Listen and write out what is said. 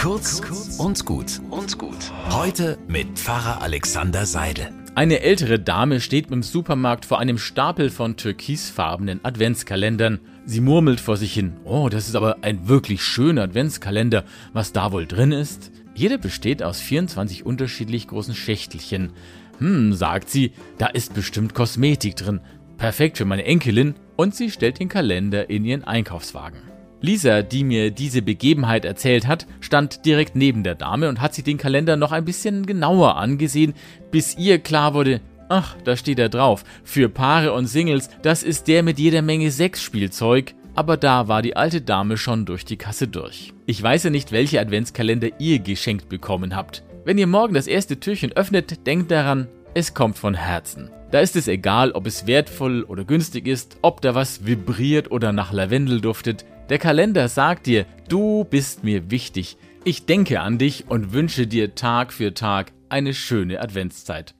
Kurz und gut und gut. Heute mit Pfarrer Alexander Seidel. Eine ältere Dame steht im Supermarkt vor einem Stapel von türkisfarbenen Adventskalendern. Sie murmelt vor sich hin: Oh, das ist aber ein wirklich schöner Adventskalender. Was da wohl drin ist? Jeder besteht aus 24 unterschiedlich großen Schächtelchen. Hm, sagt sie, da ist bestimmt Kosmetik drin. Perfekt für meine Enkelin. Und sie stellt den Kalender in ihren Einkaufswagen. Lisa, die mir diese Begebenheit erzählt hat, stand direkt neben der Dame und hat sich den Kalender noch ein bisschen genauer angesehen, bis ihr klar wurde, ach, da steht er drauf, für Paare und Singles, das ist der mit jeder Menge Sexspielzeug, aber da war die alte Dame schon durch die Kasse durch. Ich weiß ja nicht, welche Adventskalender ihr geschenkt bekommen habt. Wenn ihr morgen das erste Türchen öffnet, denkt daran, es kommt von Herzen. Da ist es egal, ob es wertvoll oder günstig ist, ob da was vibriert oder nach Lavendel duftet. Der Kalender sagt dir, du bist mir wichtig. Ich denke an dich und wünsche dir Tag für Tag eine schöne Adventszeit.